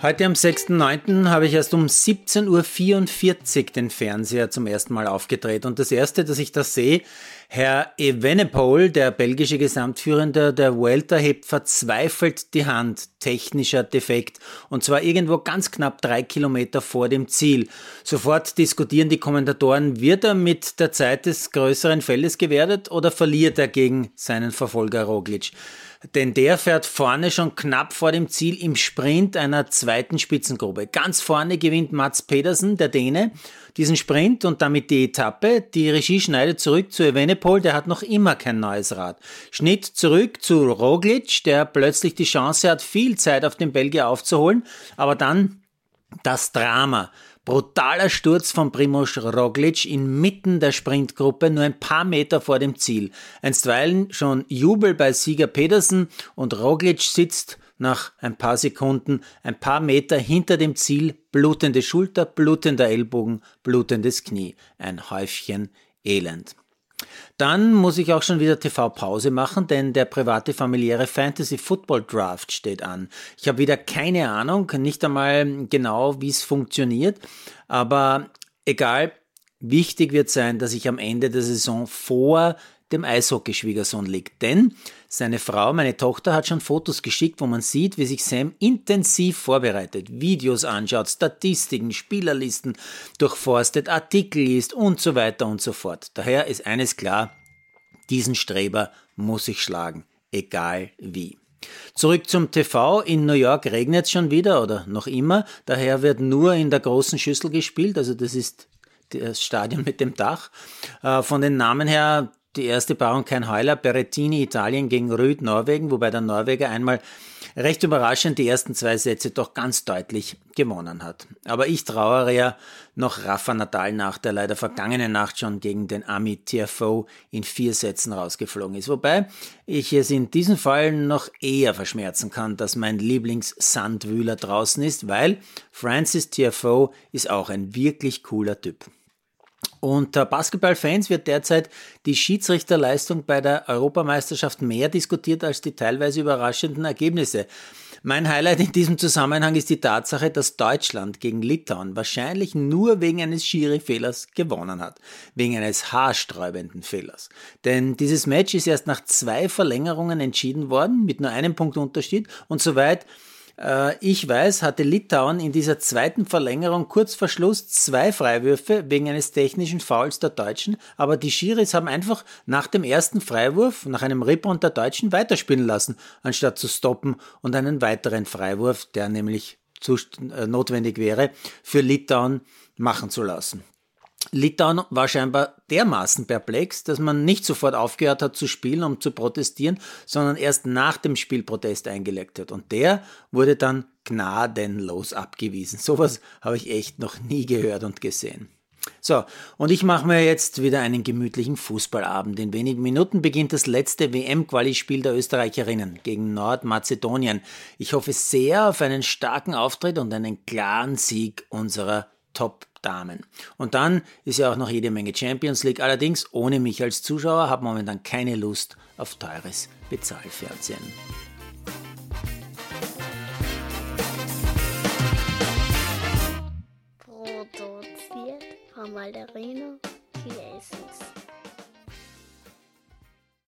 Heute am 6.9. habe ich erst um 17.44 Uhr den Fernseher zum ersten Mal aufgedreht. Und das erste, dass ich das sehe, Herr Evenepoel, der belgische Gesamtführende der Vuelta, hebt verzweifelt die Hand. Technischer Defekt. Und zwar irgendwo ganz knapp drei Kilometer vor dem Ziel. Sofort diskutieren die Kommentatoren, wird er mit der Zeit des größeren Feldes gewertet oder verliert er gegen seinen Verfolger Roglic? denn der fährt vorne schon knapp vor dem Ziel im Sprint einer zweiten Spitzengruppe. Ganz vorne gewinnt Mats Pedersen, der Däne, diesen Sprint und damit die Etappe. Die Regie schneidet zurück zu Evenepoel, der hat noch immer kein neues Rad. Schnitt zurück zu Roglic, der plötzlich die Chance hat, viel Zeit auf den Belgier aufzuholen, aber dann das Drama. Brutaler Sturz von Primoz Roglic inmitten der Sprintgruppe, nur ein paar Meter vor dem Ziel. Einstweilen schon Jubel bei Sieger Pedersen und Roglic sitzt nach ein paar Sekunden ein paar Meter hinter dem Ziel, blutende Schulter, blutender Ellbogen, blutendes Knie. Ein Häufchen Elend. Dann muss ich auch schon wieder TV-Pause machen, denn der private familiäre Fantasy Football Draft steht an. Ich habe wieder keine Ahnung, nicht einmal genau, wie es funktioniert, aber egal, wichtig wird sein, dass ich am Ende der Saison vor dem Eishockeyschwiegersohn liegt. Denn seine Frau, meine Tochter, hat schon Fotos geschickt, wo man sieht, wie sich Sam intensiv vorbereitet, Videos anschaut, Statistiken, Spielerlisten durchforstet, Artikel liest und so weiter und so fort. Daher ist eines klar, diesen Streber muss ich schlagen, egal wie. Zurück zum TV. In New York regnet es schon wieder oder noch immer. Daher wird nur in der großen Schüssel gespielt. Also das ist das Stadion mit dem Dach. Äh, von den Namen her die erste Paarung kein Heuler, Berettini Italien gegen Rüd Norwegen, wobei der Norweger einmal recht überraschend die ersten zwei Sätze doch ganz deutlich gewonnen hat. Aber ich trauere ja noch Rafa Nadal nach, der leider vergangene Nacht schon gegen den Ami TFO in vier Sätzen rausgeflogen ist. Wobei ich es in diesem Fall noch eher verschmerzen kann, dass mein Lieblings-Sandwühler draußen ist, weil Francis TFO ist auch ein wirklich cooler Typ. Unter Basketballfans wird derzeit die Schiedsrichterleistung bei der Europameisterschaft mehr diskutiert als die teilweise überraschenden Ergebnisse. Mein Highlight in diesem Zusammenhang ist die Tatsache, dass Deutschland gegen Litauen wahrscheinlich nur wegen eines Schiri-Fehlers gewonnen hat. Wegen eines haarsträubenden Fehlers. Denn dieses Match ist erst nach zwei Verlängerungen entschieden worden, mit nur einem Punkt Unterschied. Und soweit ich weiß, hatte Litauen in dieser zweiten Verlängerung kurz vor Schluss zwei Freiwürfe wegen eines technischen Fouls der Deutschen, aber die Schiris haben einfach nach dem ersten Freiwurf, nach einem Rebound der Deutschen, weiterspielen lassen, anstatt zu stoppen und einen weiteren Freiwurf, der nämlich äh, notwendig wäre, für Litauen machen zu lassen. Litauen war scheinbar dermaßen perplex, dass man nicht sofort aufgehört hat zu spielen, um zu protestieren, sondern erst nach dem Spiel Protest eingelegt hat. Und der wurde dann gnadenlos abgewiesen. Sowas habe ich echt noch nie gehört und gesehen. So, und ich mache mir jetzt wieder einen gemütlichen Fußballabend. In wenigen Minuten beginnt das letzte WM-Quali-Spiel der Österreicherinnen gegen Nordmazedonien. Ich hoffe sehr auf einen starken Auftritt und einen klaren Sieg unserer Top-Damen. Und dann ist ja auch noch jede Menge Champions League. Allerdings ohne mich als Zuschauer habe momentan keine Lust auf teures Bezahlfernsehen. Produziert von Malderino Chiesens.